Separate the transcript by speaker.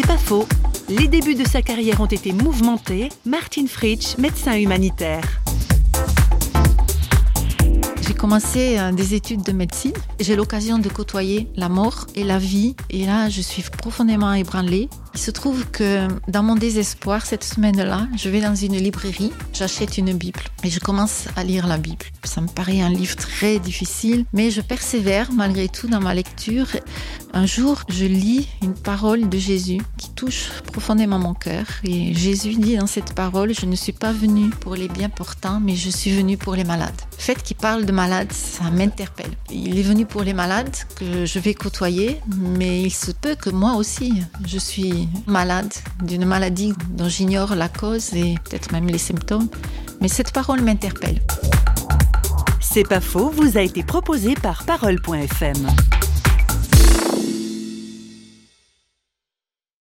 Speaker 1: C'est pas faux. Les débuts de sa carrière ont été mouvementés. Martin Fritsch, médecin humanitaire.
Speaker 2: J'ai commencé euh, des études de médecine. J'ai l'occasion de côtoyer la mort et la vie. Et là, je suis profondément ébranlée. Il se trouve que dans mon désespoir, cette semaine-là, je vais dans une librairie, j'achète une Bible et je commence à lire la Bible. Ça me paraît un livre très difficile, mais je persévère malgré tout dans ma lecture. Un jour, je lis une parole de Jésus touche profondément mon cœur. Et Jésus dit dans cette parole, je ne suis pas venu pour les bien portants, mais je suis venu pour les malades. Le fait qu'il parle de malades, ça m'interpelle. Il est venu pour les malades que je vais côtoyer, mais il se peut que moi aussi, je suis malade d'une maladie dont j'ignore la cause et peut-être même les symptômes. Mais cette parole m'interpelle.
Speaker 1: C'est pas faux, vous a été proposé par parole.fm.